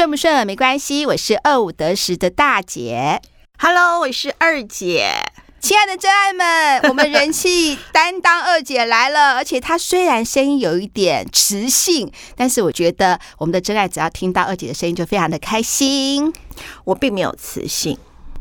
顺不顺没关系，我是二五得十的大姐。Hello，我是二姐。亲爱的真爱们，我们人气担当二姐来了，而且她虽然声音有一点磁性，但是我觉得我们的真爱只要听到二姐的声音就非常的开心。我并没有磁性，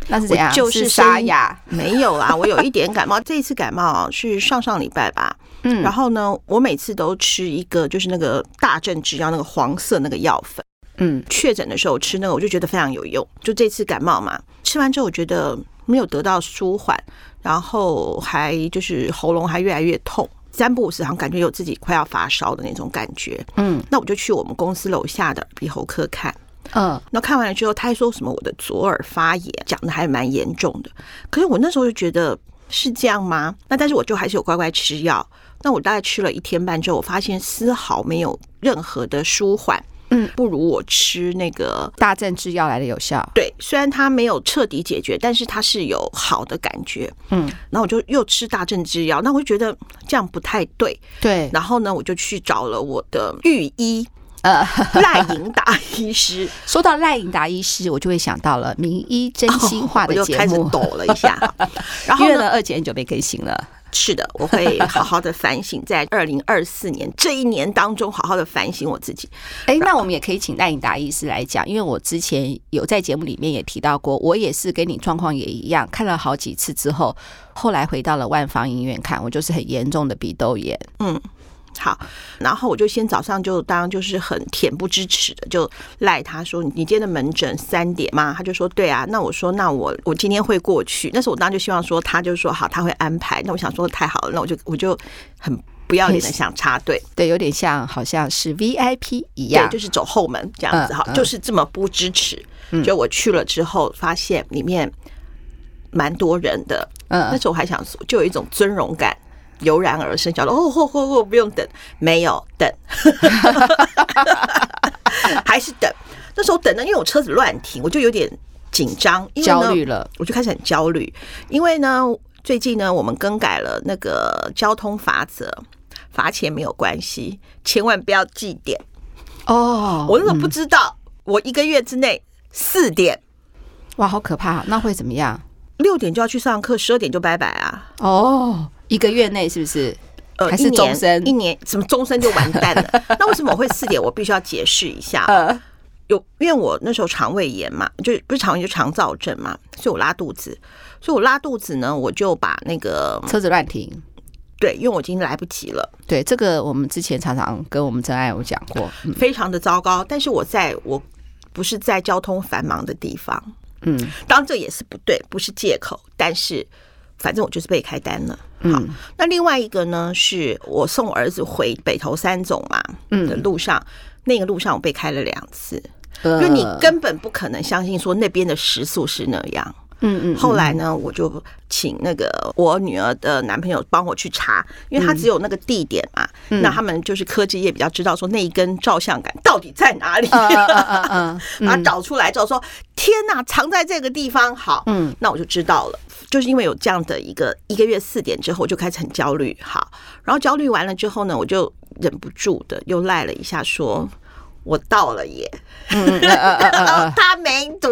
那是怎样？就是沙哑？没有啊，我有一点感冒。这一次感冒是上上礼拜吧。嗯，然后呢，我每次都吃一个，就是那个大正制药那个黄色那个药粉。嗯，确诊的时候吃那个，我就觉得非常有用。就这次感冒嘛，吃完之后我觉得。没有得到舒缓，然后还就是喉咙还越来越痛，三不五时好像感觉有自己快要发烧的那种感觉。嗯，那我就去我们公司楼下的耳鼻喉科看。嗯，那看完了之后，他还说什么我的左耳发炎，讲的还蛮严重的。可是我那时候就觉得是这样吗？那但是我就还是有乖乖吃药。那我大概吃了一天半之后，我发现丝毫没有任何的舒缓。嗯，不如我吃那个大正制药来的有效。对，虽然它没有彻底解决，但是它是有好的感觉。嗯，然后我就又吃大正制药，那我就觉得这样不太对。对，然后呢，我就去找了我的御医，呃，赖颖达医师。说到赖颖达医师，我就会想到了名医真心话的节目，哦、我就开始抖了一下。然后呢，二姐很久没更新了。是的，我会好好的反省，在 二零二四年这一年当中，好好的反省我自己。哎，那我们也可以请赖颖达医师来讲，因为我之前有在节目里面也提到过，我也是跟你状况也一样，看了好几次之后，后来回到了万方医院看，我就是很严重的鼻窦炎。嗯。好，然后我就先早上就当就是很恬不知耻的就赖他说，你今天的门诊三点吗？他就说对啊，那我说那我我今天会过去，那时候我当时就希望说他就说好他会安排，那我想说太好了，那我就我就很不要脸的想插队，对，有点像好像是 VIP 一样，对，就是走后门这样子哈，就是这么不支持。就我去了之后，发现里面蛮多人的，嗯，那时候我还想说，就有一种尊荣感。油然而生，叫做哦，嚯嚯嚯，不用等，没有等，还是等。那时候等呢，因为我车子乱停，我就有点紧张，焦虑了，我就开始很焦虑。因为呢，最近呢，我们更改了那个交通法则，罚钱没有关系，千万不要记点哦。我那时候不知道，我一个月之内四点，哇，好可怕！那会怎么样？六点就要去上课，十二点就拜拜啊！哦。一个月内是不是？呃，还是终身？一年什么终身就完蛋了？那为什么我会四点？我必须要解释一下。呃，有因为我那时候肠胃炎嘛，就不是肠胃，就肠燥症嘛，所以我拉肚子。所以我拉肚子呢，我就把那个车子乱停。对，因为我已经来不及了。对，这个我们之前常常跟我们真爱有讲过，非常的糟糕。但是我在我不是在交通繁忙的地方，嗯，当然这也是不对，不是借口，但是。反正我就是被开单了。好，那另外一个呢，是我送我儿子回北投三总嘛，的路上，那个路上我被开了两次，因为你根本不可能相信说那边的时速是那样。嗯嗯，后来呢，我就请那个我女儿的男朋友帮我去查，因为他只有那个地点嘛，那他们就是科技业比较知道说那一根照相杆到底在哪里，嗯 嗯，把它找出来之后说天哪，藏在这个地方，好，嗯，那我就知道了，就是因为有这样的一个一个月四点之后，我就开始很焦虑，好，然后焦虑完了之后呢，我就忍不住的又赖了一下说。我到了耶，他没读，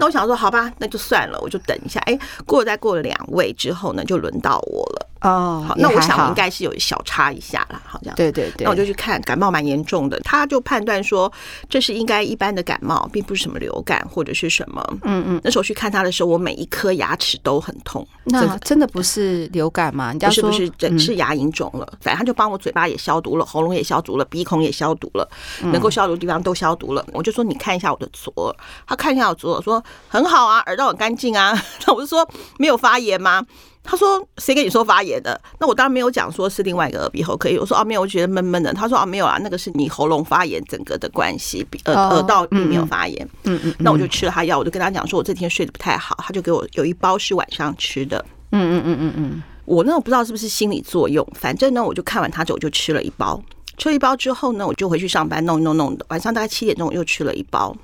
那我想说好吧，那就算了，我就等一下。哎，过了再过了两位之后呢，就轮到我了。哦，好，那我想应该是有小插一下啦，好像对对对。那我就去看，感冒蛮严重的，他就判断说这是应该一般的感冒，并不是什么流感或者是什么。嗯嗯。那时候去看他的时候，我每一颗牙齿都很痛。那真的不是流感吗？你是不是，整是牙龈肿了。反正他就帮我嘴巴也消毒了，喉咙也消毒了，鼻孔也消毒了，能够消毒的地方都消毒了。我就说你看一下我的左耳，他看一下我左耳，说很好啊，耳道很干净啊。那我就说没有发炎吗？他说：“谁跟你说发炎的？那我当然没有讲说是另外一个耳鼻喉科。我说：“哦，没有，我觉得闷闷的。”他说：“哦，没有啊，那个是你喉咙发炎整个的关系，耳耳道并没有发炎。”嗯嗯，那我就吃了他药，我就跟他讲说：“我这天睡得不太好。”他就给我有一包是晚上吃的。嗯嗯嗯嗯嗯，我那我不知道是不是心理作用，反正呢，我就看完他之后我就吃了一包。吃了一包之后呢，我就回去上班，弄弄弄的。晚上大概七点钟，我又吃了一包。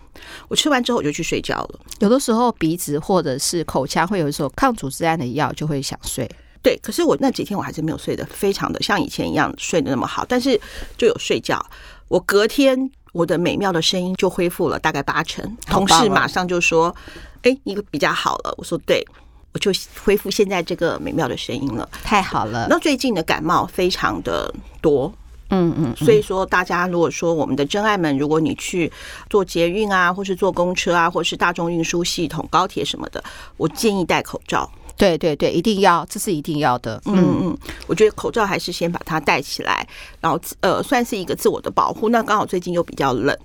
我吃完之后，我就去睡觉了。有的时候鼻子或者是口腔会有一种抗组织胺的药，就会想睡。对，可是我那几天我还是没有睡得非常的像以前一样睡得那么好，但是就有睡觉。我隔天我的美妙的声音就恢复了大概八成。同事马上就说：“哎，你比较好了。”我说：“对，我就恢复现在这个美妙的声音了。”太好了。那最近的感冒非常的多，嗯嗯，所以说大家如果说我们的真爱们，如果你去坐捷运啊，或是坐公车啊，或是大众运输系统、高铁什么的，我建议戴口罩。对对对，一定要，这是一定要的。嗯嗯，我觉得口罩还是先把它戴起来，然后呃，算是一个自我的保护。那刚好最近又比较冷，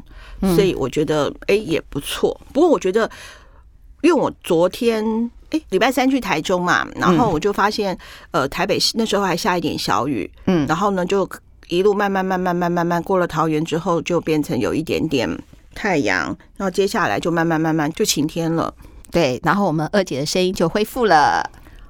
所以我觉得哎也不错。不过我觉得，因为我昨天哎礼拜三去台中嘛，然后我就发现呃台北那时候还下一点小雨，嗯，然后呢就一路慢慢慢慢慢慢慢过了桃园之后，就变成有一点点太阳，然后接下来就慢慢慢慢就晴天了。对，然后我们二姐的声音就恢复了。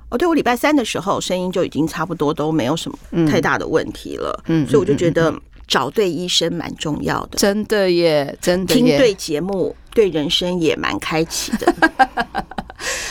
哦，对，我礼拜三的时候声音就已经差不多都没有什么太大的问题了。嗯，所以我就觉得找对医生蛮重要的。真的耶，真的。听对节目，对人生也蛮开启的。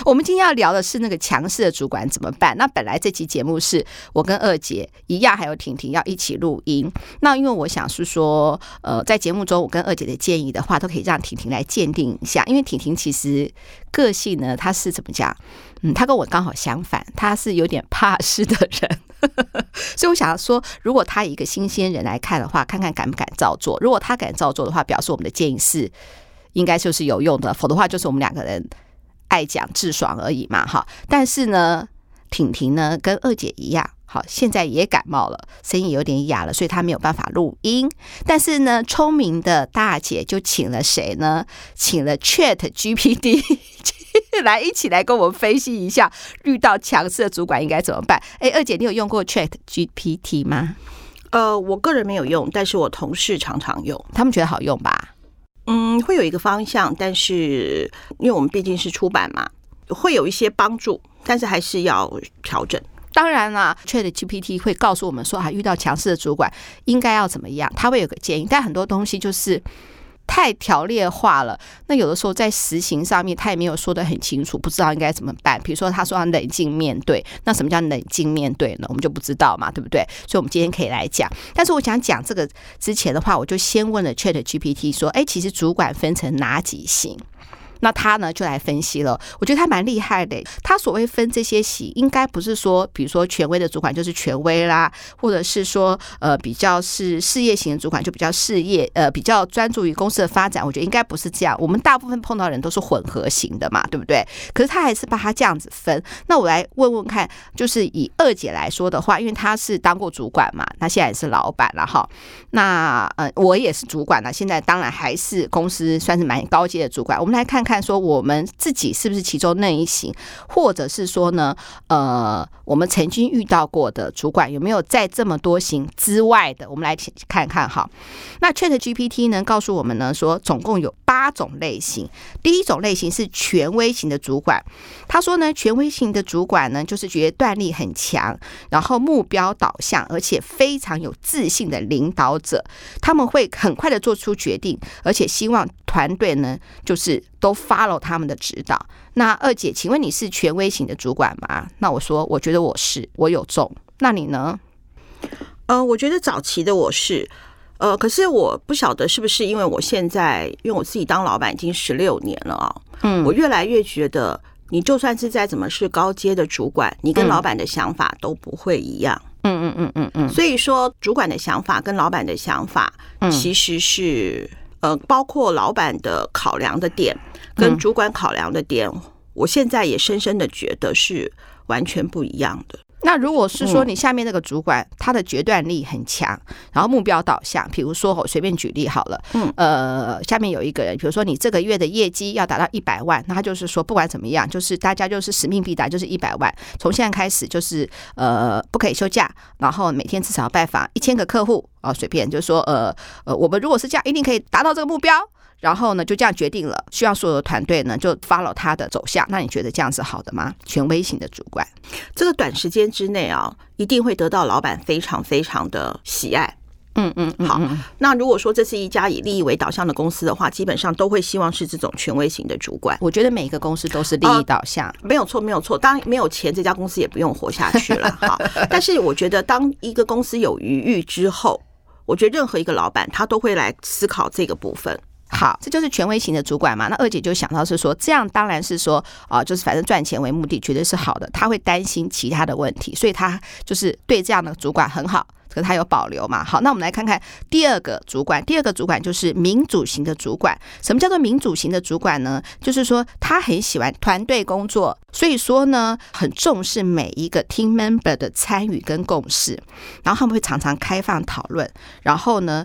我们今天要聊的是那个强势的主管怎么办？那本来这期节目是我跟二姐一样，还有婷婷要一起录音。那因为我想是说，呃，在节目中我跟二姐的建议的话，都可以让婷婷来鉴定一下。因为婷婷其实个性呢，她是怎么讲？嗯，她跟我刚好相反，她是有点怕事的人。所以我想要说，如果她一个新鲜人来看的话，看看敢不敢照做。如果她敢照做的话，表示我们的建议是应该就是有用的；否则的话，就是我们两个人。爱讲智爽而已嘛，哈！但是呢，婷婷呢跟二姐一样，好，现在也感冒了，声音有点哑了，所以她没有办法录音。但是呢，聪明的大姐就请了谁呢？请了 Chat GPT 来一起来跟我们分析一下，遇到强势的主管应该怎么办？哎，二姐，你有用过 Chat GPT 吗？呃，我个人没有用，但是我同事常常用，他们觉得好用吧？嗯，会有一个方向，但是因为我们毕竟是出版嘛，会有一些帮助，但是还是要调整。当然啦，ChatGPT 会告诉我们说，啊，遇到强势的主管应该要怎么样，他会有个建议，但很多东西就是。太条列化了，那有的时候在实行上面，他也没有说的很清楚，不知道应该怎么办。比如说，他说要冷静面对，那什么叫冷静面对呢？我们就不知道嘛，对不对？所以，我们今天可以来讲。但是，我想讲这个之前的话，我就先问了 ChatGPT 说：“哎，其实主管分成哪几型？”那他呢就来分析了，我觉得他蛮厉害的。他所谓分这些型，应该不是说，比如说权威的主管就是权威啦，或者是说呃比较是事业型的主管就比较事业，呃比较专注于公司的发展。我觉得应该不是这样。我们大部分碰到人都是混合型的嘛，对不对？可是他还是把他这样子分。那我来问问看，就是以二姐来说的话，因为她是当过主管嘛，那现在也是老板了哈。那呃我也是主管了，现在当然还是公司算是蛮高阶的主管。我们来看。看说我们自己是不是其中那一型，或者是说呢，呃，我们曾经遇到过的主管有没有在这么多型之外的？我们来看看哈。那 ChatGPT 呢告诉我们呢说，总共有八种类型。第一种类型是权威型的主管，他说呢，权威型的主管呢就是决断力很强，然后目标导向，而且非常有自信的领导者，他们会很快的做出决定，而且希望团队呢就是。都 follow 他们的指导。那二姐，请问你是权威型的主管吗？那我说，我觉得我是，我有中。那你呢？呃，我觉得早期的我是，呃，可是我不晓得是不是因为我现在，因为我自己当老板已经十六年了啊，嗯，我越来越觉得，你就算是再怎么是高阶的主管，你跟老板的想法都不会一样。嗯嗯嗯嗯嗯。所以说，主管的想法跟老板的想法，其实是。呃，包括老板的考量的点跟主管考量的点，嗯，我现在也深深的觉得是完全不一样的。那如果是说你下面那个主管，他的决断力很强，然后目标导向，比如说我随便举例好了，嗯，呃，下面有一个人，比如说你这个月的业绩要达到一百万，那他就是说不管怎么样，就是大家就是使命必达，就是一百万，从现在开始就是呃不可以休假，然后每天至少要拜访一千个客户啊，随便就是说呃呃，我们如果是这样，一定可以达到这个目标。然后呢，就这样决定了，需要所有的团队呢就 follow 他的走向。那你觉得这样子好的吗？权威型的主管，这个短时间之内啊，一定会得到老板非常非常的喜爱。嗯嗯，好。那如果说这是一家以利益为导向的公司的话，基本上都会希望是这种权威型的主管。我觉得每一个公司都是利益导向，没有错，没有错。当然没有钱，这家公司也不用活下去了。好，但是我觉得当一个公司有余裕之后。我觉得任何一个老板他都会来思考这个部分。好，这就是权威型的主管嘛。那二姐就想到是说，这样当然是说啊，就是反正赚钱为目的，绝对是好的。他会担心其他的问题，所以他就是对这样的主管很好，可是他有保留嘛。好，那我们来看看第二个主管，第二个主管就是民主型的主管。什么叫做民主型的主管呢？就是说他很喜欢团队工作，所以说呢，很重视每一个 team member 的参与跟共识，然后他们会常常开放讨论，然后呢，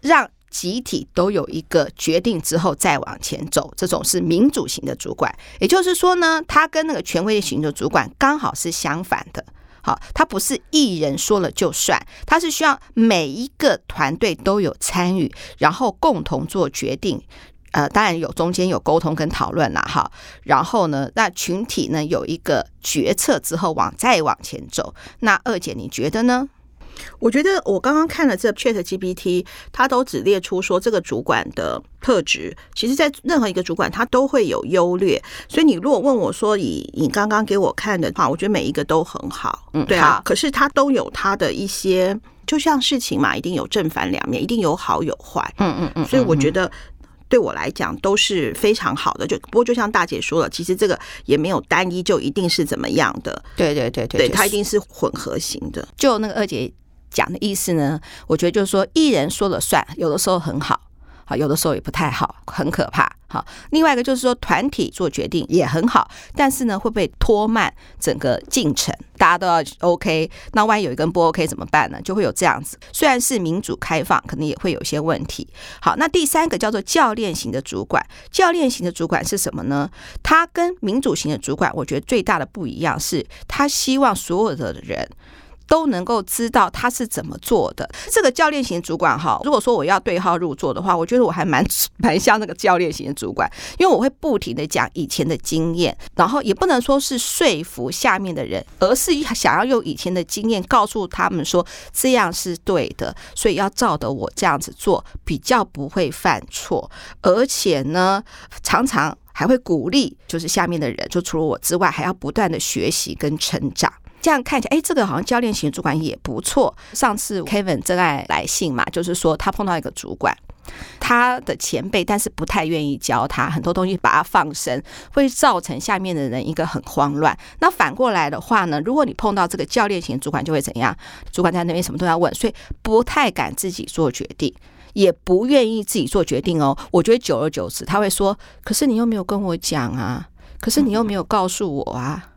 让。集体都有一个决定之后再往前走，这种是民主型的主管。也就是说呢，他跟那个权威型的主管刚好是相反的。好，他不是一人说了就算，他是需要每一个团队都有参与，然后共同做决定。呃，当然有中间有沟通跟讨论啦。哈。然后呢，那群体呢有一个决策之后往再往前走。那二姐你觉得呢？我觉得我刚刚看了这 ChatGPT，它都只列出说这个主管的特质。其实，在任何一个主管，他都会有优劣。所以，你如果问我说以你刚刚给我看的话，我觉得每一个都很好。嗯，对啊。可是，他都有他的一些，就像事情嘛，一定有正反两面，一定有好有坏。嗯嗯嗯。所以，我觉得对我来讲都是非常好的。就不过，就像大姐说了，其实这个也没有单一就一定是怎么样的。对对对对，对，它一定是混合型的。就那个二姐。讲的意思呢，我觉得就是说，一人说了算，有的时候很好，好，有的时候也不太好，很可怕。好，另外一个就是说，团体做决定也很好，但是呢，会不会拖慢整个进程？大家都要 OK，那万一有一个不 OK 怎么办呢？就会有这样子。虽然是民主开放，可能也会有些问题。好，那第三个叫做教练型的主管，教练型的主管是什么呢？他跟民主型的主管，我觉得最大的不一样是，他希望所有的人。都能够知道他是怎么做的。这个教练型主管哈，如果说我要对号入座的话，我觉得我还蛮 蛮像那个教练型主管，因为我会不停的讲以前的经验，然后也不能说是说服下面的人，而是想要用以前的经验告诉他们说这样是对的，所以要照着我这样子做，比较不会犯错，而且呢，常常还会鼓励，就是下面的人，就除了我之外，还要不断的学习跟成长。这样看起来，哎，这个好像教练型主管也不错。上次 Kevin 真爱来信嘛，就是说他碰到一个主管，他的前辈，但是不太愿意教他很多东西，把他放生，会造成下面的人一个很慌乱。那反过来的话呢，如果你碰到这个教练型主管，就会怎样？主管在那边什么都要问，所以不太敢自己做决定，也不愿意自己做决定哦。我觉得久而久之，他会说：“可是你又没有跟我讲啊，可是你又没有告诉我啊。”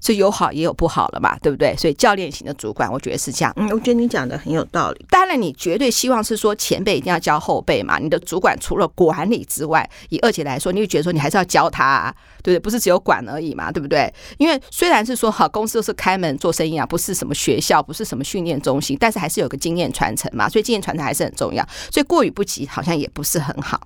这有好也有不好了嘛，对不对？所以教练型的主管，我觉得是这样。嗯，我觉得你讲的很有道理。当然，你绝对希望是说前辈一定要教后辈嘛。你的主管除了管理之外，以二姐来说，你会觉得说你还是要教他啊，对不对？不是只有管而已嘛，对不对？因为虽然是说哈公司都是开门做生意啊，不是什么学校，不是什么训练中心，但是还是有个经验传承嘛。所以经验传承还是很重要。所以过于不及好像也不是很好。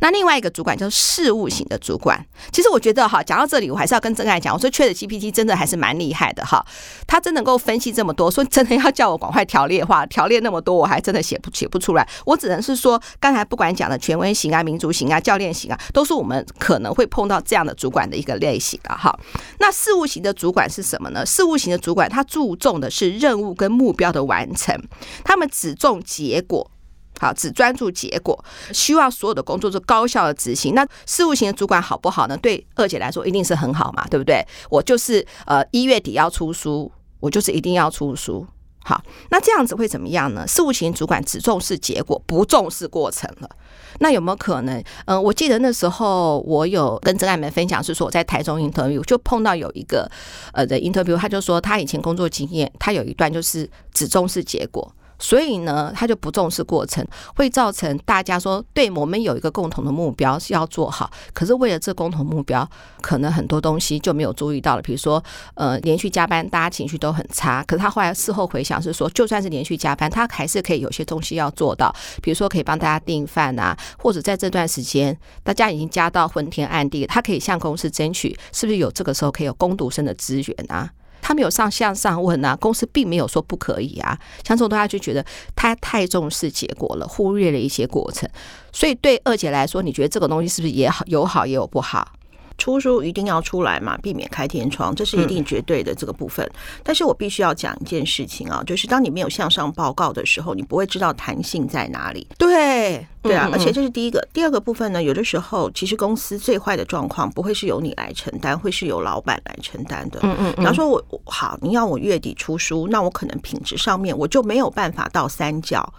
那另外一个主管就是事务型的主管。其实我觉得哈，讲到这里，我还是要跟真爱讲，我说 ChatGPT 真的还是蛮厉害的哈，他真能够分析这么多。说真的要叫我赶快条列化，条列那么多，我还真的写不写不出来。我只能是说，刚才不管讲的权威型啊、民主型啊、教练型啊，都是我们可能会碰到这样的主管的一个类型啊。哈，那事务型的主管是什么呢？事务型的主管他注重的是任务跟目标的完成，他们只重结果。好，只专注结果，希望所有的工作是高效的执行。那事务型的主管好不好呢？对二姐来说，一定是很好嘛，对不对？我就是呃一月底要出书，我就是一定要出书。好，那这样子会怎么样呢？事务型主管只重视结果，不重视过程了。那有没有可能？嗯、我记得那时候我有跟真爱们分享，是说我在台中 interview 就碰到有一个呃的 interview，他就说他以前工作经验，他有一段就是只重视结果。所以呢，他就不重视过程，会造成大家说，对我们有一个共同的目标是要做好，可是为了这共同目标，可能很多东西就没有注意到了。比如说，呃，连续加班，大家情绪都很差。可是他后来事后回想是说，就算是连续加班，他还是可以有些东西要做到，比如说可以帮大家订饭啊，或者在这段时间大家已经加到昏天暗地，他可以向公司争取，是不是有这个时候可以有攻读生的资源啊？他没有上向上问啊，公司并没有说不可以啊。像这种大家就觉得他太重视结果了，忽略了一些过程。所以对二姐来说，你觉得这个东西是不是也好？有好也有不好？出书一定要出来嘛，避免开天窗，这是一定绝对的这个部分。嗯、但是我必须要讲一件事情啊，就是当你没有向上报告的时候，你不会知道弹性在哪里。对，对啊，而且这是第一个。第二个部分呢，有的时候其实公司最坏的状况不会是由你来承担，会是由老板来承担的。嗯嗯，比方说我好，你要我月底出书，那我可能品质上面我就没有办法到三校。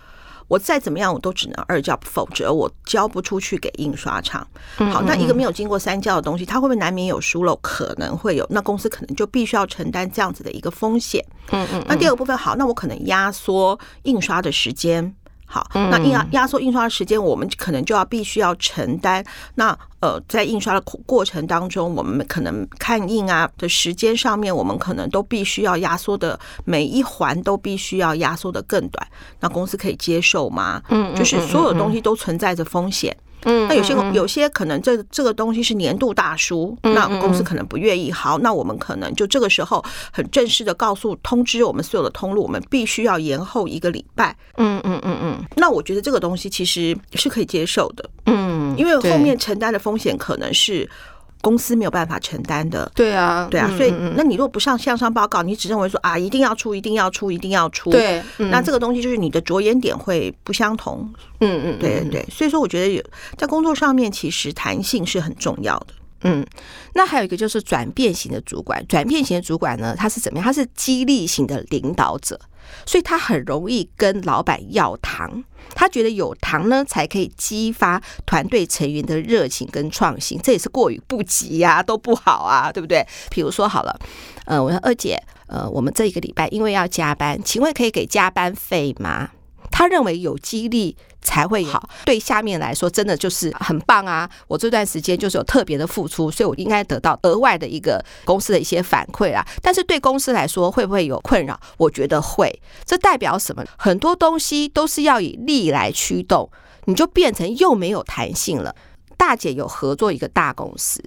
我再怎么样，我都只能二交，否则我交不出去给印刷厂。好，那一个没有经过三交的东西，它会不会难免有疏漏？可能会有，那公司可能就必须要承担这样子的一个风险。嗯嗯。那第二个部分，好，那我可能压缩印刷的时间。好，那印压压缩印刷的时间，我们可能就要必须要承担。那呃，在印刷的过程当中，我们可能看印啊的时间上面，我们可能都必须要压缩的每一环都必须要压缩的更短。那公司可以接受吗？嗯，就是所有东西都存在着风险。嗯，那有些有些可能这这个东西是年度大书，那公司可能不愿意。好，那我们可能就这个时候很正式的告诉通知我们所有的通路，我们必须要延后一个礼拜。嗯嗯嗯嗯。那我觉得这个东西其实是可以接受的。嗯，因为后面承担的风险可能是。公司没有办法承担的，对啊，对啊，所以那你如果不上向上报告，你只认为说啊，一定要出，一定要出，一定要出，对，那这个东西就是你的着眼点会不相同，嗯嗯，对对对，所以说我觉得有在工作上面，其实弹性是很重要的。嗯，那还有一个就是转变型的主管，转变型的主管呢，他是怎么样？他是激励型的领导者，所以他很容易跟老板要糖，他觉得有糖呢才可以激发团队成员的热情跟创新，这也是过于不及呀、都不好啊，对不对？比如说好了，呃，我说二姐，呃，我们这一个礼拜因为要加班，请问可以给加班费吗？他认为有激励才会好，对下面来说真的就是很棒啊！我这段时间就是有特别的付出，所以我应该得到额外的一个公司的一些反馈啊。但是对公司来说会不会有困扰？我觉得会。这代表什么？很多东西都是要以利来驱动，你就变成又没有弹性了。大姐有合作一个大公司，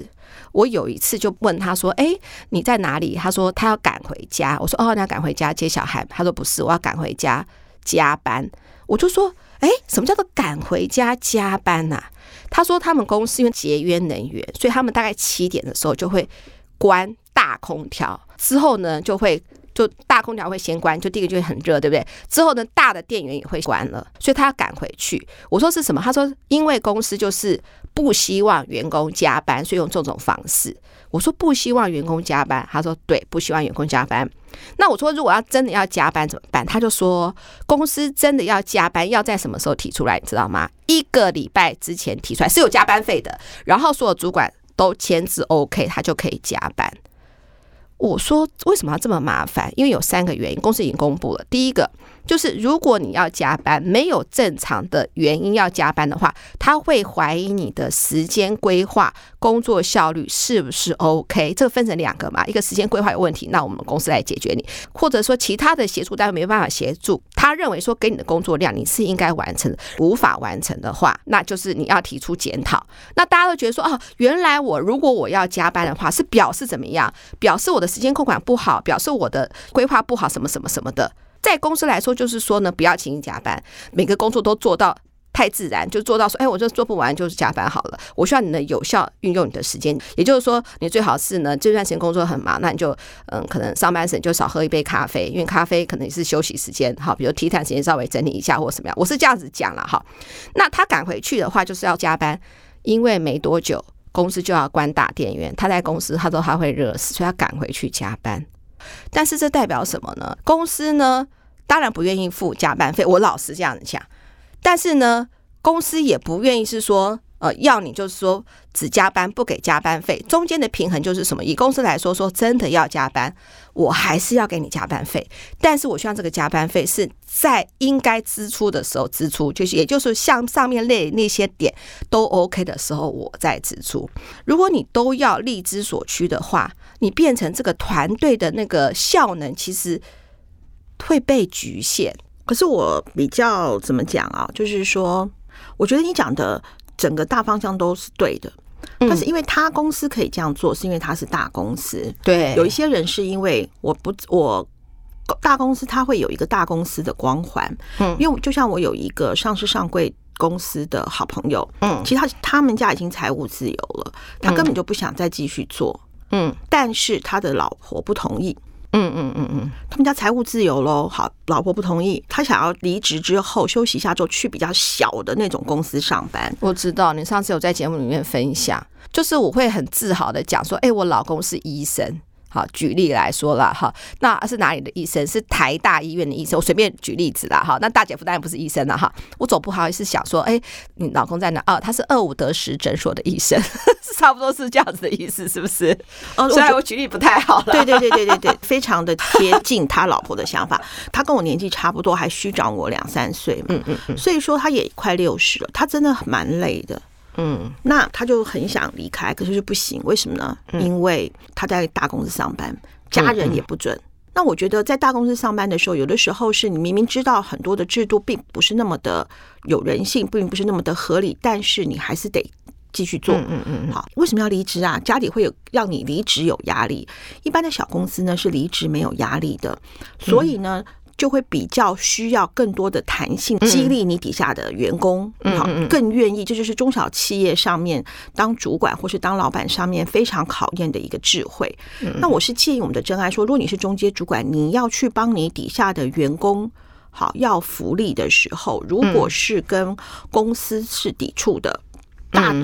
我有一次就问她说：“哎，你在哪里？”她说她要赶回家。我说：“哦，你要赶回家接小孩？”她说：“不是，我要赶回家。”加班，我就说，哎，什么叫做赶回家加班呐？他说他们公司因为节约能源，所以他们大概七点的时候就会关大空调，之后呢就会就大空调会先关，就第一个就会很热，对不对？之后呢大的电源也会关了，所以他要赶回去。我说是什么？他说因为公司就是不希望员工加班，所以用这种方式。我说不希望员工加班，他说对，不希望员工加班。那我说如果要真的要加班怎么办？他就说公司真的要加班，要在什么时候提出来，你知道吗？一个礼拜之前提出来是有加班费的，然后所有主管都签字 OK，他就可以加班。我说为什么要这么麻烦？因为有三个原因，公司已经公布了。第一个。就是如果你要加班，没有正常的原因要加班的话，他会怀疑你的时间规划、工作效率是不是 OK。这个分成两个嘛，一个时间规划有问题，那我们公司来解决你；或者说其他的协助单位没办法协助，他认为说给你的工作量你是应该完成的，无法完成的话，那就是你要提出检讨。那大家都觉得说，哦，原来我如果我要加班的话，是表示怎么样？表示我的时间控管不好，表示我的规划不好，什么什么什么的。在公司来说，就是说呢，不要轻易加班，每个工作都做到太自然，就做到说，哎，我这做不完就是加班好了。我需要你的有效运用你的时间，也就是说，你最好是呢，这段时间工作很忙，那你就嗯，可能上班时就少喝一杯咖啡，因为咖啡可能也是休息时间，好，比如提谈时间稍微整理一下或什么样。我是这样子讲了哈。那他赶回去的话，就是要加班，因为没多久公司就要关大电源，他在公司他说他会热死，所以他赶回去加班。但是这代表什么呢？公司呢，当然不愿意付加班费。我老实这样子讲，但是呢，公司也不愿意是说，呃，要你就是说只加班不给加班费。中间的平衡就是什么？以公司来说，说真的要加班，我还是要给你加班费。但是我希望这个加班费是在应该支出的时候支出，就是也就是像上面那那些点都 OK 的时候，我再支出。如果你都要力之所趋的话，你变成这个团队的那个效能，其实会被局限。可是我比较怎么讲啊？就是说，我觉得你讲的整个大方向都是对的。但是因为他公司可以这样做，是因为他是大公司。对，有一些人是因为我不我大公司，他会有一个大公司的光环。嗯，因为就像我有一个上市上柜。公司的好朋友，嗯，其实他他们家已经财务自由了，他根本就不想再继续做，嗯，但是他的老婆不同意。嗯嗯嗯嗯，他们家财务自由喽，好，老婆不同意，他想要离职之后休息一下，之后去比较小的那种公司上班。我知道你上次有在节目里面分享，就是我会很自豪的讲说，哎，我老公是医生。好，举例来说了哈，那是哪里的医生？是台大医院的医生。我随便举例子啦哈。那大姐夫当然不是医生了哈。我总不好意思想说，哎，你老公在哪？哦，他是二五得十诊所的医生，差不多是这样子的意思，是不是？哦，虽然我举例不太好了。对对对对对对，非常的贴近他老婆的想法。他跟我年纪差不多，还虚长我两三岁嘛。嗯嗯嗯。所以说他也快六十了，他真的蛮累的。嗯，那他就很想离开，可是就不行，为什么呢？因为他在大公司上班，家人也不准。那我觉得在大公司上班的时候，有的时候是你明明知道很多的制度并不是那么的有人性，并不是那么的合理，但是你还是得继续做。嗯嗯嗯。好，为什么要离职啊？家里会有让你离职有压力。一般的小公司呢是离职没有压力的，所以呢。就会比较需要更多的弹性，激励你底下的员工，好，更愿意。这就是中小企业上面当主管或是当老板上面非常考验的一个智慧。那我是建议我们的真爱说，如果你是中阶主管，你要去帮你底下的员工好要福利的时候，如果是跟公司是抵触的，大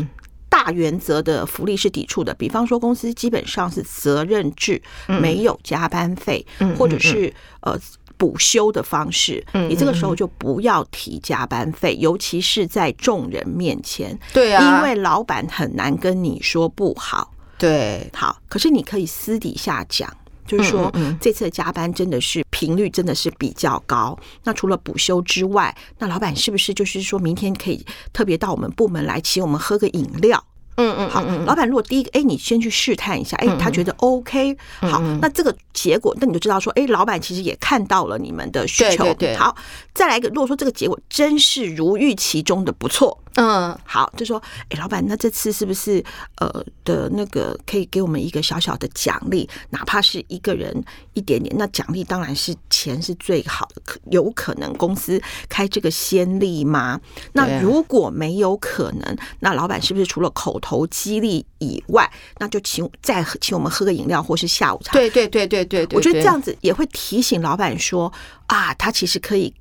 大原则的福利是抵触的，比方说公司基本上是责任制，没有加班费，或者是呃。补休的方式，你这个时候就不要提加班费，尤其是在众人面前。对啊，因为老板很难跟你说不好。对，好，可是你可以私底下讲，就是说这次的加班真的是频率真的是比较高。那除了补休之外，那老板是不是就是说明天可以特别到我们部门来请我们喝个饮料？嗯嗯，好，老板，如果第一个，哎，你先去试探一下，哎，他觉得 OK，好，那这个结果，那你就知道说，哎，老板其实也看到了你们的需求，对。好，再来一个，如果说这个结果真是如预期中的不错。嗯，好，就说，哎，老板，那这次是不是呃的那个可以给我们一个小小的奖励，哪怕是一个人一点点？那奖励当然是钱是最好的，可有可能公司开这个先例吗？那如果没有可能，那老板是不是除了口头激励以外，那就请再请我们喝个饮料或是下午茶？对对对对对，我觉得这样子也会提醒老板说啊，他其实可以。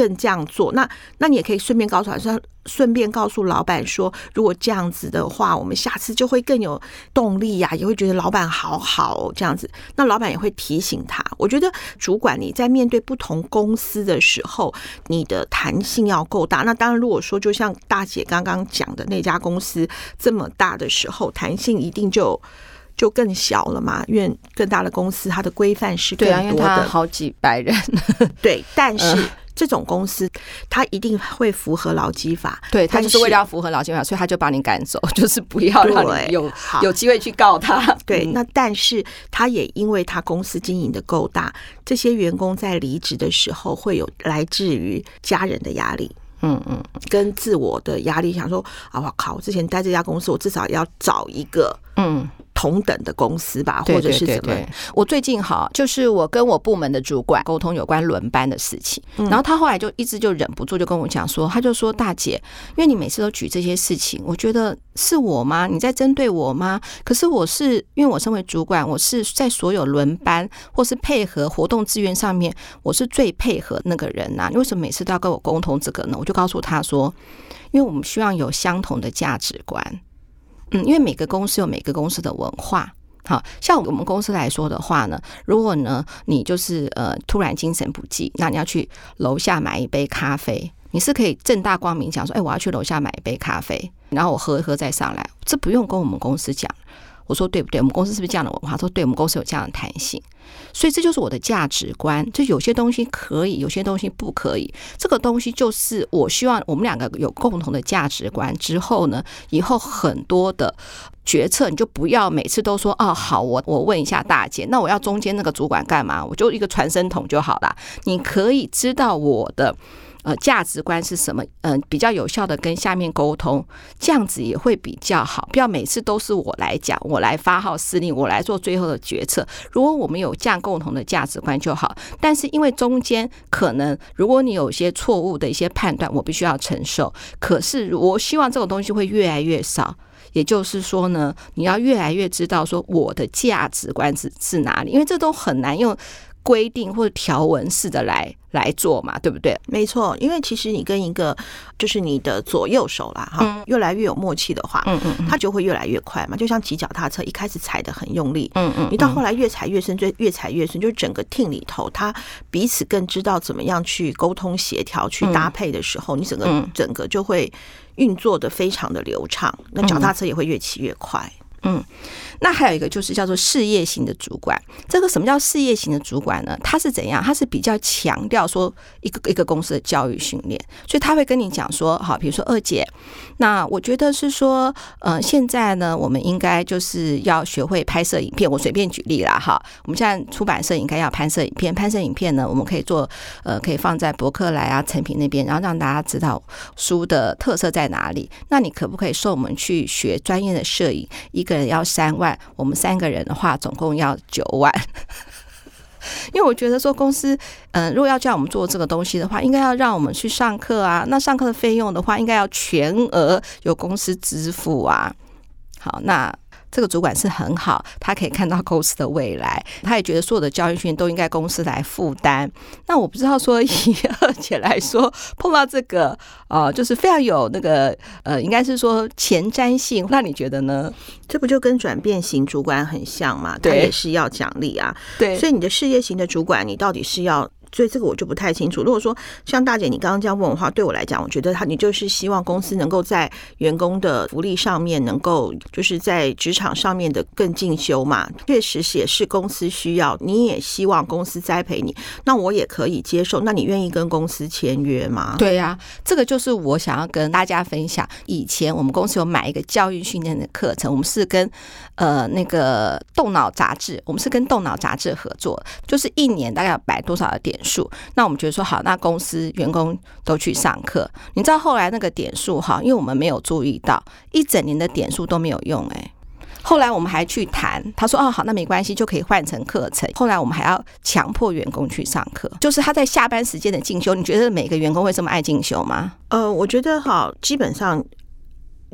更这样做，那那你也可以顺便告诉他说，顺便告诉老板说，如果这样子的话，我们下次就会更有动力呀、啊，也会觉得老板好好、哦、这样子。那老板也会提醒他。我觉得主管你在面对不同公司的时候，你的弹性要够大。那当然，如果说就像大姐刚刚讲的那家公司这么大的时候，弹性一定就就更小了嘛。因为更大的公司，它的规范是更多的，啊、好几百人。对，但是。呃这种公司，他一定会符合劳基法。对，他就是为了要符合劳基法，所以他就把你赶走，就是不要让你有有机会去告他。对，那但是他也因为他公司经营的够大，这些员工在离职的时候会有来自于家人的压力，嗯嗯，跟自我的压力，想说啊，我靠，我之前待这家公司，我至少要找一个，嗯。同等的公司吧，或者是怎么？我最近好，就是我跟我部门的主管沟通有关轮班的事情，然后他后来就一直就忍不住就跟我讲说，他就说大姐，因为你每次都举这些事情，我觉得是我吗？你在针对我吗？可是我是因为我身为主管，我是在所有轮班或是配合活动资源上面，我是最配合那个人呐。你为什么每次都要跟我沟通这个呢？我就告诉他说，因为我们希望有相同的价值观。嗯，因为每个公司有每个公司的文化，好像我们公司来说的话呢，如果呢你就是呃突然精神不济，那你要去楼下买一杯咖啡，你是可以正大光明讲说，哎，我要去楼下买一杯咖啡，然后我喝一喝再上来，这不用跟我们公司讲。我说对不对？我们公司是不是这样的文化？说对，我们公司有这样的弹性，所以这就是我的价值观。就有些东西可以，有些东西不可以。这个东西就是我希望我们两个有共同的价值观之后呢，以后很多的决策你就不要每次都说哦好，我我问一下大姐，那我要中间那个主管干嘛？我就一个传声筒就好了。你可以知道我的。呃价值观是什么，嗯、比较有效的跟下面沟通，这样子也会比较好。不要每次都是我来讲，我来发号施令，我来做最后的决策。如果我们有这样共同的价值观就好。但是因为中间可能如果你有些错误的一些判断，我必须要承受。可是我希望这种东西会越来越少。也就是说呢，你要越来越知道说我的价值观是是哪里，因为这都很难用规定或者条文式的来来做嘛，对不对？没错，因为其实你跟一个就是你的左右手啦，哈，越来越有默契的话，嗯嗯，它就会越来越快嘛。就像骑脚踏车，一开始踩的很用力，嗯嗯，你到后来越踩越深，就越踩越深，就是整个 team 里头，他彼此更知道怎么样去沟通协调、去搭配的时候，你整个整个就会。运作的非常的流畅，那脚踏车也会越骑越快。嗯，嗯那还有一个就是叫做事业型的主管。这个什么叫事业型的主管呢？他是怎样？他是比较强调说一个一个公司的教育训练，所以他会跟你讲说，好，比如说二姐，那我觉得是说，呃，现在呢，我们应该就是要学会拍摄影片。我随便举例啦，哈，我们现在出版社应该要拍摄影片，拍摄影片呢，我们可以做，呃，可以放在博客来啊、诚品那边，然后让大家知道书的特色在哪里。那你可不可以送我们去学专业的摄影？一个人要三万，我们三个人的话总共要九万。因为我觉得说公司，嗯、如果要叫我们做这个东西的话，应该要让我们去上课啊。那上课的费用的话，应该要全额由公司支付啊。好，那。这个主管是很好，他可以看到公司的未来，他也觉得所有的教育训练都应该公司来负担。那我不知道说以二姐来说，碰到这个呃，就是非常有那个呃，应该是说前瞻性。那你觉得呢？这不就跟转变型主管很像吗？他也是要奖励啊。对，所以你的事业型的主管，你到底是要？所以这个我就不太清楚。如果说像大姐你刚刚这样问的话，对我来讲，我觉得他你就是希望公司能够在员工的福利上面，能够就是在职场上面的更进修嘛。确实是也是公司需要，你也希望公司栽培你，那我也可以接受。那你愿意跟公司签约吗？对呀、这个就是我想要跟大家分享。以前我们公司有买一个教育训练的课程，我们是跟呃那个动脑杂志，我们是跟动脑杂志合作，就是一年大概要摆多少的点数，那我们觉得说好，那公司员工都去上课。你知道后来那个点数哈，因为我们没有注意到，一整年的点数都没有用哎、欸。后来我们还去谈，他说哦好，那没关系，就可以换成课程。后来我们还要强迫员工去上课，就是他在下班时间的进修。你觉得每个员工会这么爱进修吗？呃，我觉得哈，基本上，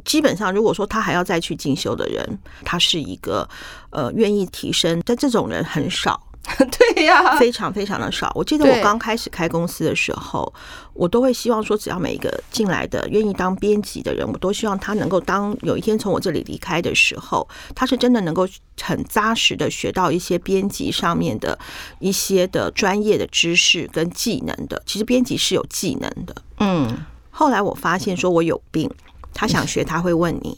基本上如果说他还要再去进修的人，他是一个呃愿意提升，但这种人很少。对呀、啊，非常非常的少。我记得我刚开始开公司的时候，我都会希望说，只要每一个进来的愿意当编辑的人，我都希望他能够当有一天从我这里离开的时候，他是真的能够很扎实的学到一些编辑上面的一些的专业的知识跟技能的。其实编辑是有技能的。嗯，后来我发现说我有病，他想学他会问你，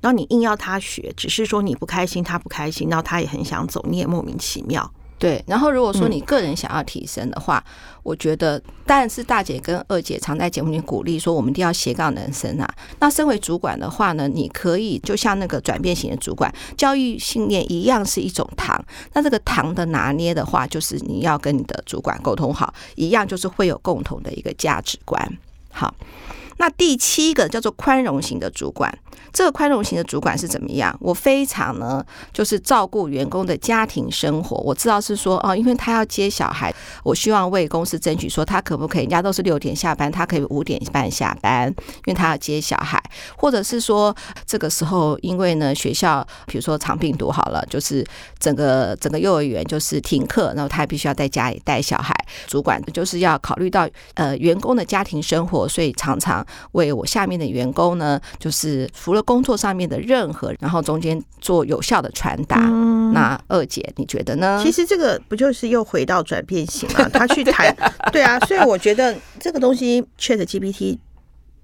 然后你硬要他学，只是说你不开心，他不开心，然后他也很想走，你也莫名其妙。对，然后如果说你个人想要提升的话，嗯、我觉得，但是大姐跟二姐常在节目里鼓励说，我们一定要斜杠人生啊。那身为主管的话呢，你可以就像那个转变型的主管，教育信念一样是一种糖。那这个糖的拿捏的话，就是你要跟你的主管沟通好，一样就是会有共同的一个价值观。好。那第七个叫做宽容型的主管，这个宽容型的主管是怎么样？我非常呢，就是照顾员工的家庭生活。我知道是说哦，因为他要接小孩，我希望为公司争取说他可不可以，人家都是六点下班，他可以五点半下班，因为他要接小孩，或者是说这个时候因为呢学校比如说长病毒好了，就是整个整个幼儿园就是停课，然后他必须要在家里带小孩，主管就是要考虑到呃员工的家庭生活，所以常常。为我下面的员工呢，就是除了工作上面的任何，然后中间做有效的传达。嗯、那二姐你觉得呢？其实这个不就是又回到转变型吗？他去谈，对啊，所以我觉得这个东西 ChatGPT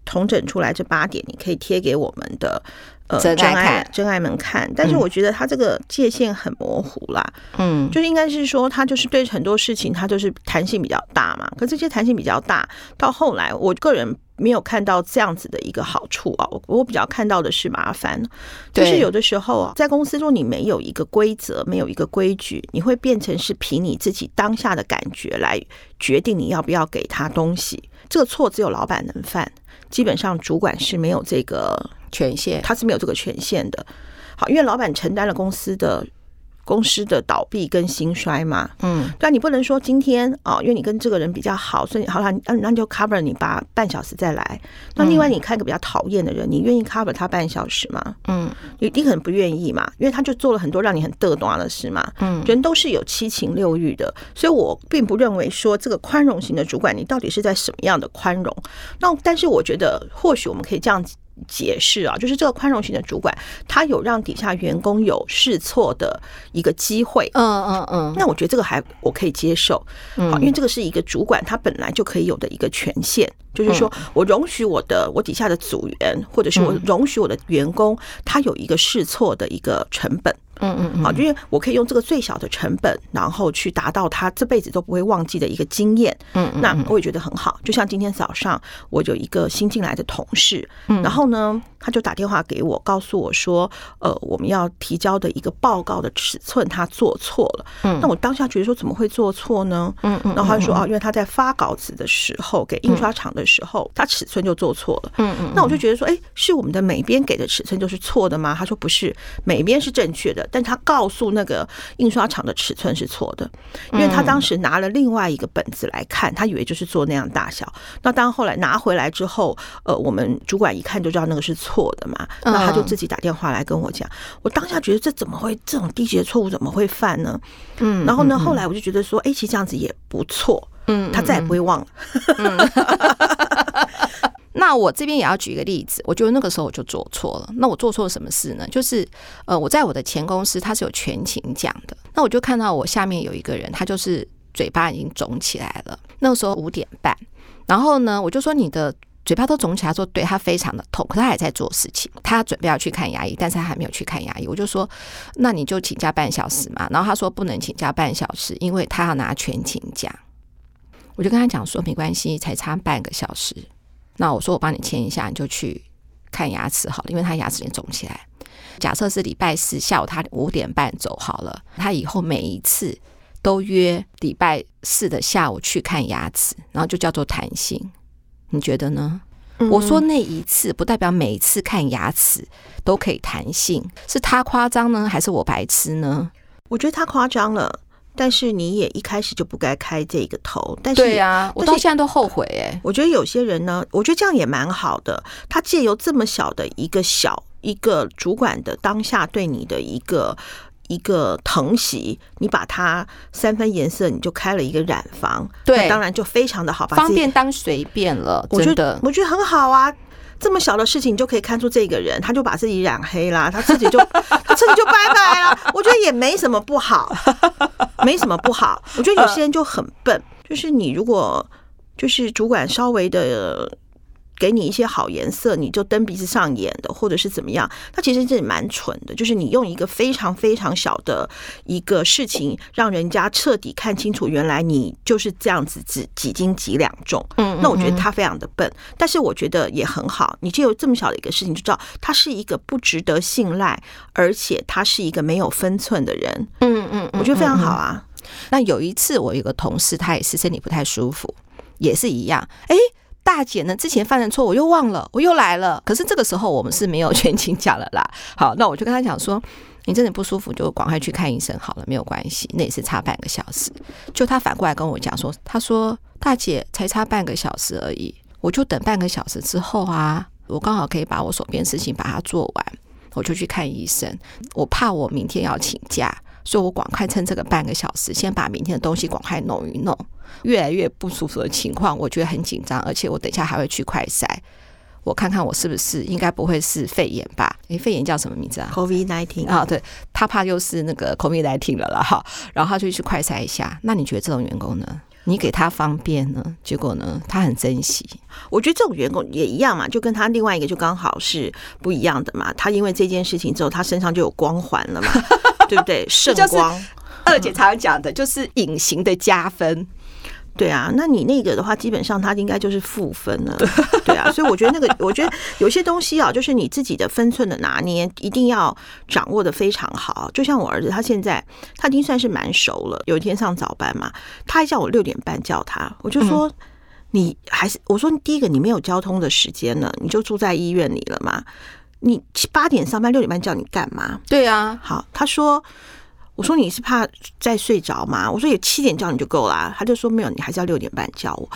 统整出来这八点，你可以贴给我们的呃真爱真爱们看。但是我觉得他这个界限很模糊啦，嗯，就是应该是说他就是对很多事情他就是弹性比较大嘛。可这些弹性比较大，到后来我个人。没有看到这样子的一个好处啊，我我比较看到的是麻烦，就是有的时候啊，在公司中你没有一个规则，没有一个规矩，你会变成是凭你自己当下的感觉来决定你要不要给他东西。这个错只有老板能犯，基本上主管是没有这个权限，他是没有这个权限的。好，因为老板承担了公司的。公司的倒闭跟兴衰嘛，嗯，但你不能说今天哦，因为你跟这个人比较好，所以好了，那那就 cover 你把半小时再来。那另外你看一个比较讨厌的人，你愿意 cover 他半小时吗？嗯，你你可能不愿意嘛，因为他就做了很多让你很嘚瑟的事嘛。嗯，人都是有七情六欲的，所以我并不认为说这个宽容型的主管，你到底是在什么样的宽容？那但是我觉得或许我们可以这样子。解释啊，就是这个宽容型的主管，他有让底下员工有试错的一个机会。嗯嗯嗯，那我觉得这个还我可以接受。好，因为这个是一个主管他本来就可以有的一个权限，就是说我容许我的我底下的组员，或者是我容许我的员工，他有一个试错的一个成本。嗯嗯嗯，好，因为我可以用这个最小的成本，然后去达到他这辈子都不会忘记的一个经验。嗯，那我也觉得很好。就像今天早上，我有一个新进来的同事，然后呢，他就打电话给我，告诉我说，呃，我们要提交的一个报告的尺寸他做错了。嗯，那我当下觉得说，怎么会做错呢？嗯嗯，然后他就说啊，因为他在发稿子的时候，给印刷厂的时候，他尺寸就做错了。嗯嗯，那我就觉得说，哎，是我们的美编给的尺寸就是错的吗？他说不是，美编是正确的。但他告诉那个印刷厂的尺寸是错的，因为他当时拿了另外一个本子来看，他以为就是做那样大小。那当后来拿回来之后，呃，我们主管一看就知道那个是错的嘛，那他就自己打电话来跟我讲。我当下觉得这怎么会这种低级的错误怎么会犯呢？嗯，然后呢，后来我就觉得说，哎，其实这样子也不错，嗯，他再也不会忘了。那我这边也要举一个例子，我觉得那个时候我就做错了。那我做错了什么事呢？就是呃，我在我的前公司，他是有全勤奖的。那我就看到我下面有一个人，他就是嘴巴已经肿起来了。那个时候五点半，然后呢，我就说你的嘴巴都肿起来，说对，他非常的痛，可他还在做事情，他准备要去看牙医，但是他还没有去看牙医。我就说，那你就请假半小时嘛。然后他说不能请假半小时，因为他要拿全勤奖。我就跟他讲说，没关系，才差半个小时。那我说我帮你签一下，你就去看牙齿好了，因为他牙齿也肿起来。假设是礼拜四下午他五点半走好了，他以后每一次都约礼拜四的下午去看牙齿，然后就叫做弹性。你觉得呢？嗯、我说那一次不代表每一次看牙齿都可以弹性，是他夸张呢，还是我白痴呢？我觉得他夸张了。但是你也一开始就不该开这个头，但是对呀，我到现在都后悔哎。我觉得有些人呢，我觉得这样也蛮好的。他借由这么小的一个小一个主管的当下对你的一个一个藤席，你把它三分颜色，你就开了一个染房，对，当然就非常的好，方便当随便了。我觉得我觉得很好啊。这么小的事情，你就可以看出这个人，他就把自己染黑啦，他自己就 他自己就拜拜了。我觉得也没什么不好，没什么不好。我觉得有些人就很笨，就是你如果就是主管稍微的。给你一些好颜色，你就蹬鼻子上眼的，或者是怎么样？他其实这也蛮蠢的，就是你用一个非常非常小的一个事情，让人家彻底看清楚，原来你就是这样子，几几斤几两重。嗯，那我觉得他非常的笨，但是我觉得也很好。你就有这么小的一个事情，就知道他是一个不值得信赖，而且他是一个没有分寸的人。嗯嗯，我觉得非常好啊。那有一次，我有一个同事，他也是身体不太舒服，也是一样。哎。大姐呢？之前犯的错我又忘了，我又来了。可是这个时候我们是没有全勤奖了啦。好，那我就跟他讲说，你真的不舒服就赶快去看医生好了，没有关系。那也是差半个小时。就他反过来跟我讲说，他说大姐才差半个小时而已，我就等半个小时之后啊，我刚好可以把我手边事情把它做完，我就去看医生。我怕我明天要请假。所以我赶快趁这个半个小时，先把明天的东西赶快弄一弄。越来越不舒服的情况，我觉得很紧张，而且我等一下还会去快筛，我看看我是不是应该不会是肺炎吧？诶，肺炎叫什么名字啊？COVID nineteen 啊，对，他怕又是那个 COVID nineteen 了了。哈。然后他就去快筛一下。那你觉得这种员工呢？你给他方便呢，结果呢，他很珍惜。我觉得这种员工也一样嘛，就跟他另外一个就刚好是不一样的嘛。他因为这件事情之后，他身上就有光环了嘛。对不对？圣光，二姐常常讲的就是隐形的加分。对啊，那你那个的话，基本上它应该就是负分了。对啊，所以我觉得那个，我觉得有些东西啊，就是你自己的分寸的拿捏，一定要掌握的非常好。就像我儿子，他现在他已经算是蛮熟了。有一天上早班嘛，他还叫我六点半叫他，我就说。你还是我说第一个，你没有交通的时间了，你就住在医院里了嘛？你七八点上班，六点半叫你干嘛？对啊，好，他说，我说你是怕再睡着吗？我说有七点叫你就够了，他就说没有，你还是要六点半叫我。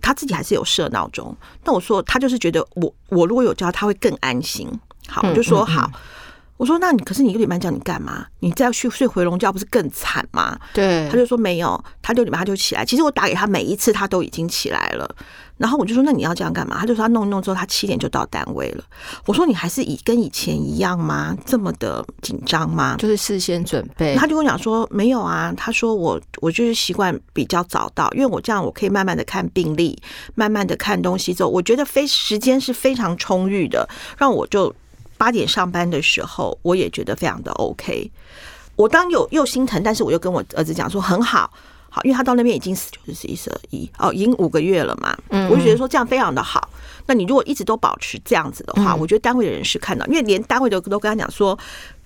他自己还是有设闹钟，那我说他就是觉得我我如果有叫他会更安心。好，我就说好。嗯嗯嗯我说：“那你可是你六点半叫你干嘛？你再去睡回笼觉不是更惨吗？”对，他就说没有，他六点半他就起来。其实我打给他每一次他都已经起来了。然后我就说：“那你要这样干嘛？”他就说：“他弄一弄之后，他七点就到单位了。”我说：“你还是以跟以前一样吗？这么的紧张吗？”就是事先准备。他就跟我讲说：“没有啊。”他说我：“我我就是习惯比较早到，因为我这样我可以慢慢的看病历，慢慢的看东西之后，我觉得非时间是非常充裕的，让我就。”八点上班的时候，我也觉得非常的 OK。我当有又心疼，但是我又跟我儿子讲说很好，好，因为他到那边已经十九、十一、十二、一哦，已经五个月了嘛。嗯，我就觉得说这样非常的好。那你如果一直都保持这样子的话，我觉得单位的人是看到，因为连单位的都跟他讲说，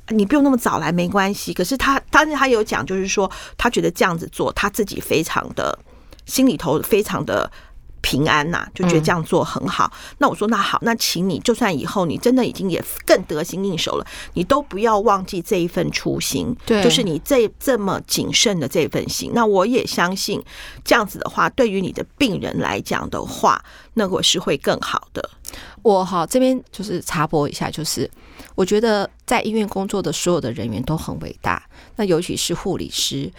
你不用那么早来，没关系。可是他，但是他有讲，就是说他觉得这样子做，他自己非常的心里头非常的。平安呐、啊，就觉得这样做很好。嗯、那我说那好，那请你就算以后你真的已经也更得心应手了，你都不要忘记这一份初心，对，就是你这这么谨慎的这份心。那我也相信这样子的话，对于你的病人来讲的话，那我是会更好的。我哈这边就是插播一下，就是我觉得在医院工作的所有的人员都很伟大，那尤其是护理师。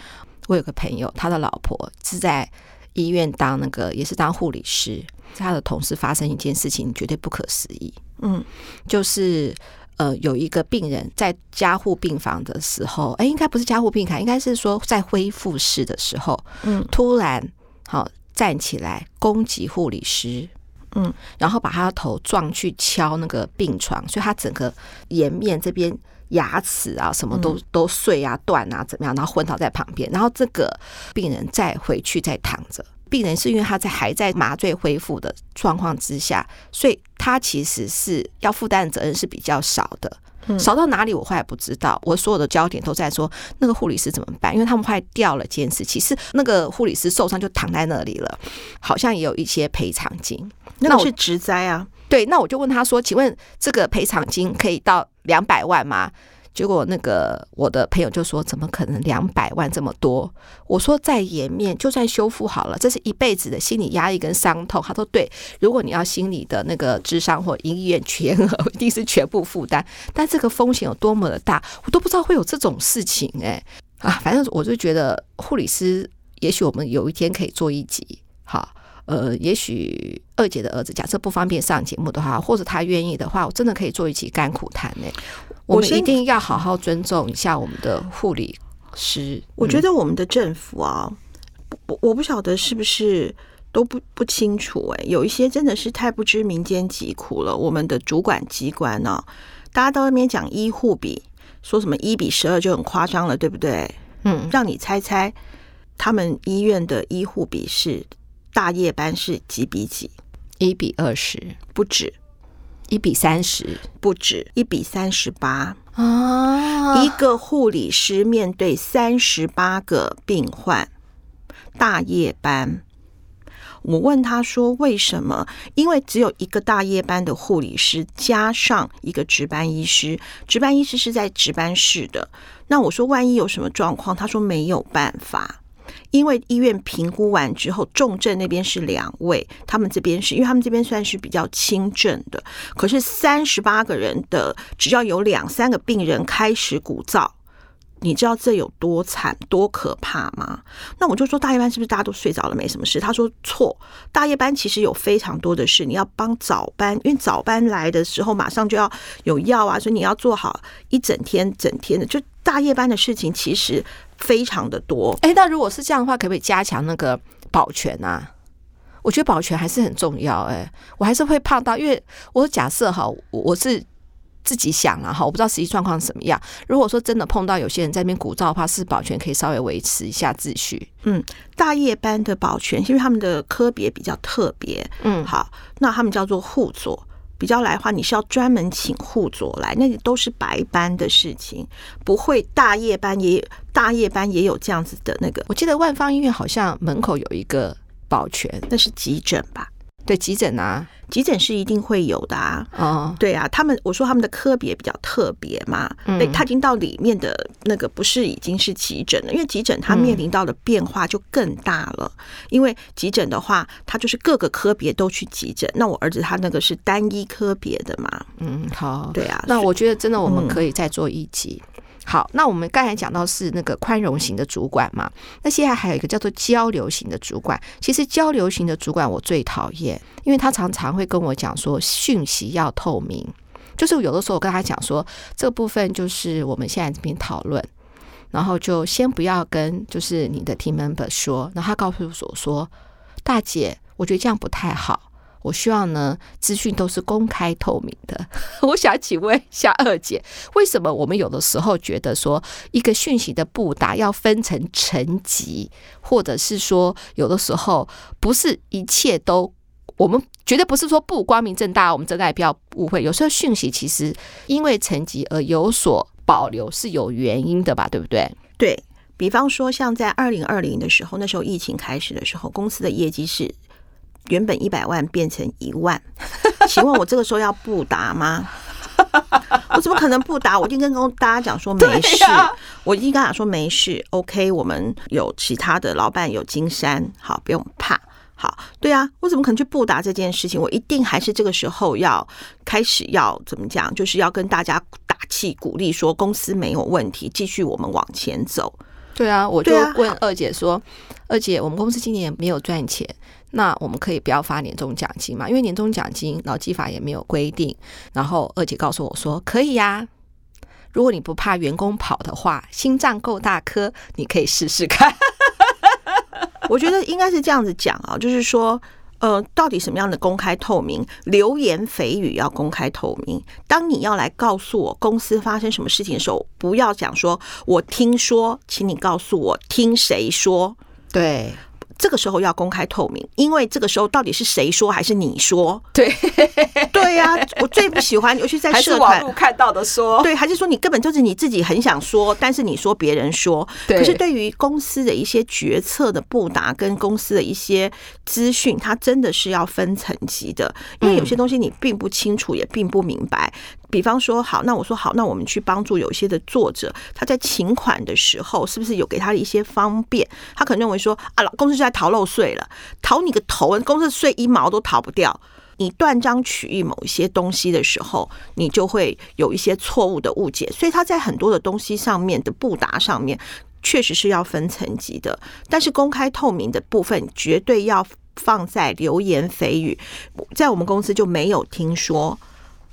我有个朋友，他的老婆是在。医院当那个也是当护理师，他的同事发生一件事情绝对不可思议。嗯，就是呃有一个病人在加护病房的时候，哎，应该不是加护病房，应该是说在恢复室的时候，嗯，突然好站起来攻击护理师，嗯，然后把他的头撞去敲那个病床，所以他整个颜面这边牙齿啊什么都都碎啊断啊怎么样，然后昏倒在旁边，然后这个病人再回去再躺着。病人是因为他在还在麻醉恢复的状况之下，所以他其实是要负担的责任是比较少的，少到哪里我后来不知道。我所有的焦点都在说那个护理师怎么办，因为他们快掉了监视器，其实那个护理师受伤就躺在那里了，好像也有一些赔偿金。那我是职灾啊，对，那我就问他说：“请问这个赔偿金可以到两百万吗？”结果那个我的朋友就说：“怎么可能两百万这么多？”我说：“在颜面就算修复好了，这是一辈子的心理压力跟伤痛。”他说：“对，如果你要心理的那个智商或医院全额，一定是全部负担。但这个风险有多么的大，我都不知道会有这种事情哎、啊！反正我就觉得护理师，也许我们有一天可以做一集，好。”呃，也许二姐的儿子假设不方便上节目的话，或者他愿意的话，我真的可以做一期甘苦谈呢。我们一定要好好尊重一下我们的护理师。我觉得我们的政府啊，我我不晓得是不是都不不清楚哎，有一些真的是太不知民间疾苦了。我们的主管机关呢，大家到那边讲医护比，说什么一比十二就很夸张了，对不对？嗯，让你猜猜，他们医院的医护比是？大夜班是几比几？一比二十不止，一比三十不止，一比三十八啊！一个护理师面对三十八个病患，大夜班。我问他说：“为什么？”因为只有一个大夜班的护理师，加上一个值班医师，值班医师是在值班室的。那我说：“万一有什么状况？”他说：“没有办法。”因为医院评估完之后，重症那边是两位，他们这边是因为他们这边算是比较轻症的。可是三十八个人的，只要有两三个病人开始鼓噪，你知道这有多惨多可怕吗？那我就说大夜班是不是大家都睡着了没什么事？他说错，大夜班其实有非常多的事，你要帮早班，因为早班来的时候马上就要有药啊，所以你要做好一整天整天的。就大夜班的事情其实。非常的多，哎，那如果是这样的话，可不可以加强那个保全啊？我觉得保全还是很重要，哎，我还是会怕到，因为我假设哈，我是自己想了哈，我不知道实际状况是什么样。如果说真的碰到有些人在那边鼓噪的话，是保全可以稍微维持一下秩序。嗯，大夜班的保全，因为他们的科别比较特别，嗯，好，那他们叫做护佐。比较来的话，你是要专门请护佐来，那都是白班的事情，不会大夜班也大夜班也有这样子的那个。我记得万方医院好像门口有一个保全，那是急诊吧？对，急诊啊。急诊是一定会有的啊，哦，对啊，他们我说他们的科别比较特别嘛，嗯，他已经到里面的那个不是已经是急诊了，因为急诊它面临到的变化就更大了，嗯，因为急诊的话，它就是各个科别都去急诊，那我儿子他那个是单一科别的嘛，嗯，好，对啊，那我觉得真的我们可以再做一集。好，那我们刚才讲到是那个宽容型的主管嘛，那现在还有一个叫做交流型的主管。其实交流型的主管我最讨厌，因为他常常会跟我讲说讯息要透明，就是有的时候我跟他讲说这部分就是我们现在这边讨论，然后就先不要跟就是你的 team member 说，然后他告诉我说，大姐，我觉得这样不太好。我希望呢，资讯都是公开透明的。我想请问一下二姐，为什么我们有的时候觉得说，一个讯息的布达要分成层级，或者是说，有的时候不是一切都，我们绝对不是说不光明正大，我们真的也不要误会。有时候讯息其实因为层级而有所保留是有原因的吧？对不对？对，比方说，像在二零二零的时候，那时候疫情开始的时候，公司的业绩是。原本一百万变成一万，请问我这个时候要不打吗？我怎么可能不打？我一定跟大家讲说没事，我一定跟他说没事。OK，我们有其他的老板有金山，好，不用怕。好，对啊，我怎么可能去不答这件事情？我一定还是这个时候要开始要怎么讲？就是要跟大家打气鼓励，说公司没有问题，继续我们往前走。对啊，我就问二姐说：“二姐，我们公司今年没有赚钱。”那我们可以不要发年终奖金嘛？因为年终奖金劳基法也没有规定。然后二姐告诉我说可以呀，如果你不怕员工跑的话，心脏够大颗，你可以试试看。我觉得应该是这样子讲啊，就是说，呃，到底什么样的公开透明？流言蜚语要公开透明。当你要来告诉我公司发生什么事情的时候，不要讲说我听说，请你告诉我听谁说。对。这个时候要公开透明，因为这个时候到底是谁说还是你说？对对呀，我最不喜欢，尤其在社团看到的说，对，还是说你根本就是你自己很想说，但是你说别人说。可是对于公司的一些决策的布达跟公司的一些资讯，它真的是要分层级的，因为有些东西你并不清楚，也并不明白。比方说，好，那我说好，那我们去帮助有一些的作者，他在请款的时候，是不是有给他一些方便？他可能认为说，啊，公司就在逃漏税了，逃你个头！公司税一毛都逃不掉。你断章取义某一些东西的时候，你就会有一些错误的误解。所以他在很多的东西上面的布达上面，确实是要分层级的。但是公开透明的部分，绝对要放在流言蜚语，在我们公司就没有听说。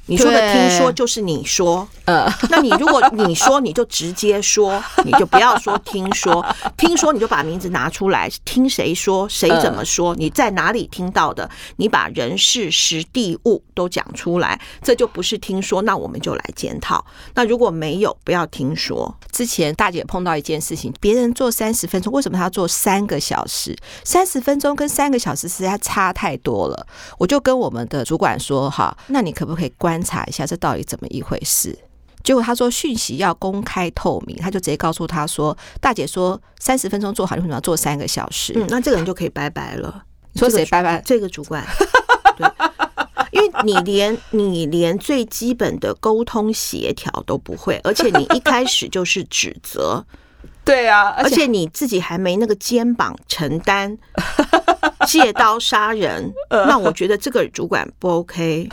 你说的听说就是你说，呃，那你如果你说你就直接说，你就不要说听说，听说你就把名字拿出来，听谁说，谁怎么说，你在哪里听到的，你把人事实地物都讲出来，这就不是听说，那我们就来检讨。那如果没有，不要听说。之前大姐碰到一件事情，别人做三十分钟，为什么他要做三个小时？三十分钟跟三个小时实在差太多了。我就跟我们的主管说，哈，那你可不可以关？观察一下这到底怎么一回事？结果他说讯息要公开透明，他就直接告诉他说：“大姐说三十分钟做好，为什么要做三个小时？”嗯，那这个人就可以拜拜了。你说谁拜拜？这个主管，对，因为你连你连最基本的沟通协调都不会，而且你一开始就是指责。对啊，而且你自己还没那个肩膀承担借刀杀人，那我觉得这个主管不 OK。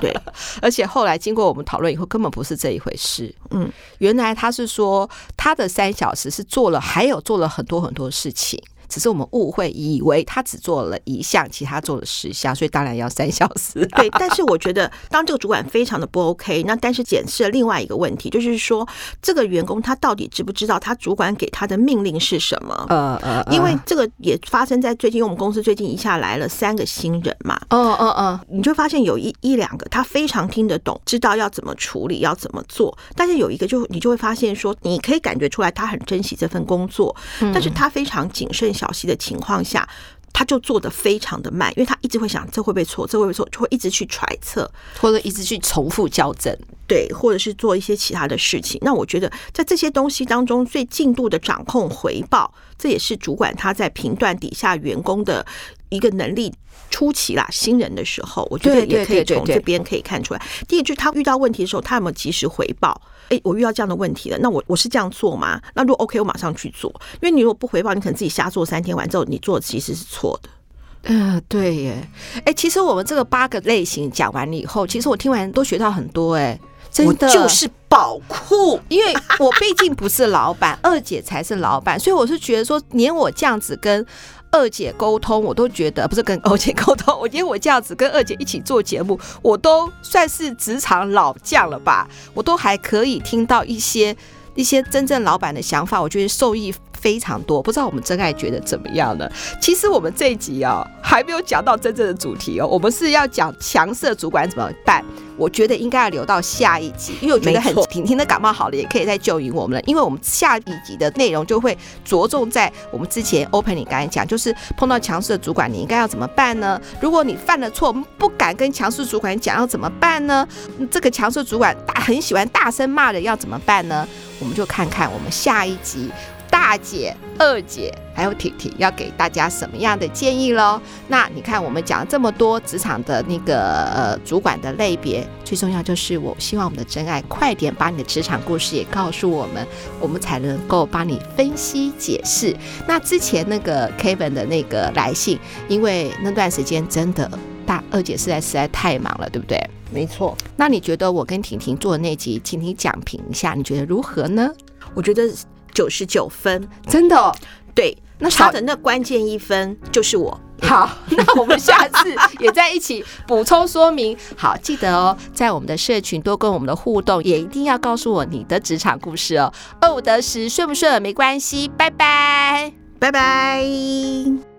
对，而且后来经过我们讨论以后，根本不是这一回事。嗯，原来他是说他的三小时是做了，还有做了很多很多事情。只是我们误会，以为他只做了一项，其他做了十项，所以当然要三小时。对，但是我觉得，当这个主管非常的不 OK，那但是检视了另外一个问题，就是说，这个员工他到底知不知道他主管给他的命令是什么？呃呃，因为这个也发生在最近，我们公司最近一下来了三个新人嘛。哦哦哦，你就发现有一一两个他非常听得懂，知道要怎么处理，要怎么做，但是有一个就你就会发现说，你可以感觉出来他很珍惜这份工作，但是他非常谨慎小。息的情况下，他就做的非常的慢，因为他一直会想这会不会错，这会不会错，就会一直去揣测，或者一直去重复校正，对，或者是做一些其他的事情。那我觉得在这些东西当中，最进度的掌控回报，这也是主管他在评断底下员工的一个能力初期啦，新人的时候，我觉得也可以从这边可以看出来。第一个就是他遇到问题的时候，他有没有及时回报？哎，我遇到这样的问题了，那我我是这样做吗？那如果 OK，我马上去做。因为你如果不回报，你可能自己瞎做三天完之后，你做的其实是错的。嗯、呃，对耶。哎，其实我们这个八个类型讲完了以后，其实我听完都学到很多。哎，真的就是宝库，因为我毕竟不是老板，二姐才是老板，所以我是觉得说，连我这样子跟。二姐沟通，我都觉得 不是跟二姐沟通，我觉得我这样子跟二姐一起做节目，我都算是职场老将了吧，我都还可以听到一些一些真正老板的想法，我觉得受益非常多。不知道我们真爱觉得怎么样呢？其实我们这一集啊、哦，还没有讲到真正的主题哦，我们是要讲强势主管怎么办。我觉得应该要留到下一集，因为我觉得很婷婷的感冒好了，也可以再救援我们了。因为我们下一集的内容就会着重在我们之前 open 你刚才讲，就是碰到强势的主管，你应该要怎么办呢？如果你犯了错，不敢跟强势主管讲，要怎么办呢？这个强势主管大很喜欢大声骂人，要怎么办呢？我们就看看我们下一集。大姐、二姐还有婷婷要给大家什么样的建议喽？那你看，我们讲了这么多职场的那个呃主管的类别，最重要就是我希望我们的真爱快点把你的职场故事也告诉我们，我们才能够帮你分析解释。那之前那个 Kevin 的那个来信，因为那段时间真的大二姐实在实在太忙了，对不对？没错。那你觉得我跟婷婷做的那集，请你讲评一下，你觉得如何呢？我觉得。九十九分，真的哦？对，那他的那关键一分就是我。好，那我们下次 也在一起补充说明。好，记得哦，在我们的社群多跟我们的互动，也一定要告诉我你的职场故事哦。二五得十，顺不顺没关系。拜拜，拜拜。